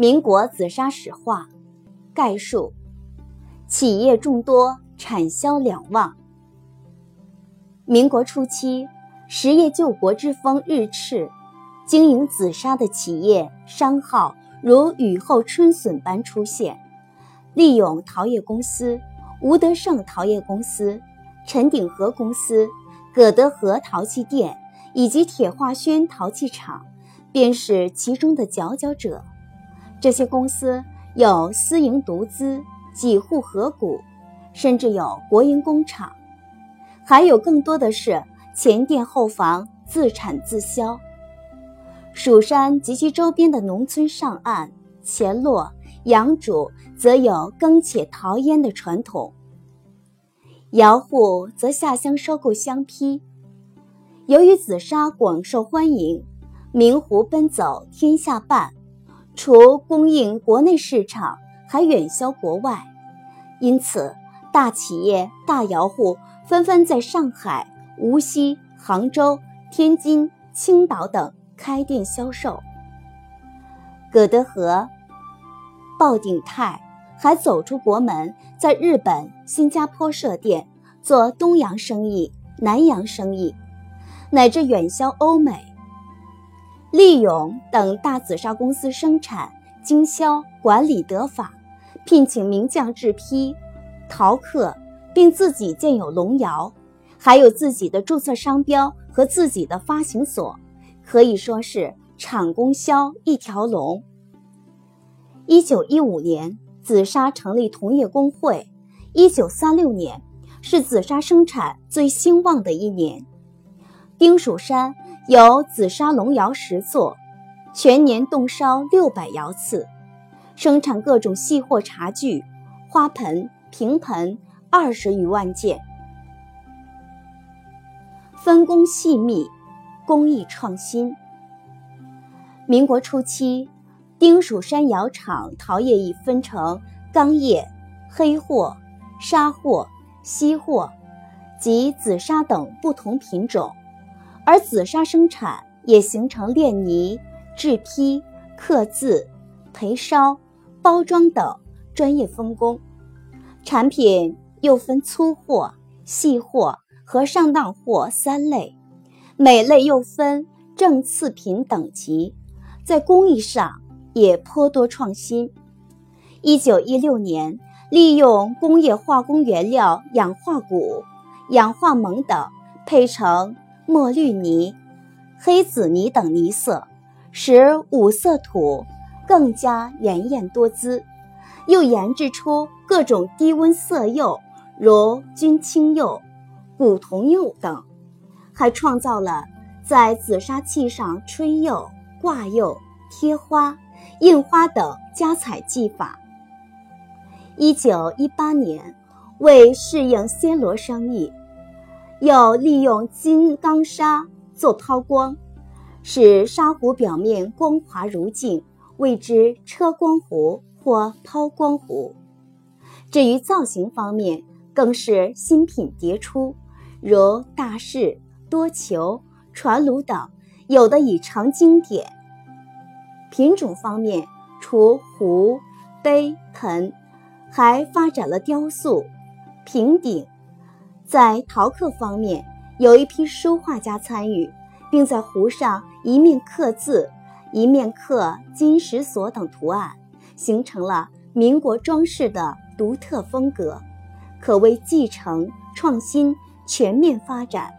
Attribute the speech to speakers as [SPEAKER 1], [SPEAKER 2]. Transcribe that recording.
[SPEAKER 1] 民国紫砂史话概述：企业众多，产销两旺。民国初期，实业救国之风日炽，经营紫砂的企业商号如雨后春笋般出现。利永陶业公司、吴德胜陶业公司、陈鼎和公司、葛德和陶器店以及铁化轩陶器厂，便是其中的佼佼者。这些公司有私营独资、几户合股，甚至有国营工厂，还有更多的是前店后房，自产自销。蜀山及其周边的农村上岸、前落、阳渚，则有耕且陶烟的传统。窑户则下乡收购香坯。由于紫砂广受欢迎，明壶奔走天下半，除供应国内市场，还远销国外。因此，大企业、大窑户纷纷在上海、无锡、杭州、天津、青岛等开店销售。葛德和、鲍鼎泰还走出国门，在日本、新加坡设店，做东洋生意、南洋生意。乃至远销欧美。利永等大紫砂公司生产、经销、管理得法，聘请名匠制坯、陶刻，并自己建有龙窑，还有自己的注册商标和自己的发行所，可以说是厂供销一条龙。一九一五年，紫砂成立同业工会。一九三六年是紫砂生产最兴旺的一年。丁蜀山有紫砂龙窑十座，全年动烧六百窑次，生产各种细货茶具、花盆、平盆二十余万件。分工细密，工艺创新。民国初期，丁蜀山窑厂陶业已分成钢业、黑货、砂货、锡货及紫砂等不同品种。而紫砂生产也形成炼泥、制坯、刻字、焙烧、包装等专业分工，产品又分粗货、细货和上当货三类，每类又分正次品等级，在工艺上也颇多创新。一九一六年，利用工业化工原料氧化钴、氧化锰等配成。墨绿泥、黑紫泥等泥色，使五色土更加鲜艳多姿；又研制出各种低温色釉，如军青釉、古铜釉等，还创造了在紫砂器上吹釉、挂釉、贴花、印花等加彩技法。一九一八年，为适应暹罗生意。又利用金刚砂做抛光，使砂壶表面光滑如镜，谓之车光壶或抛光壶。至于造型方面，更是新品迭出，如大士、多球、传炉等，有的已成经典。品种方面，除壶、杯、盆，还发展了雕塑、平顶。在陶刻方面，有一批书画家参与，并在壶上一面刻字，一面刻金石锁等图案，形成了民国装饰的独特风格，可谓继承、创新、全面发展。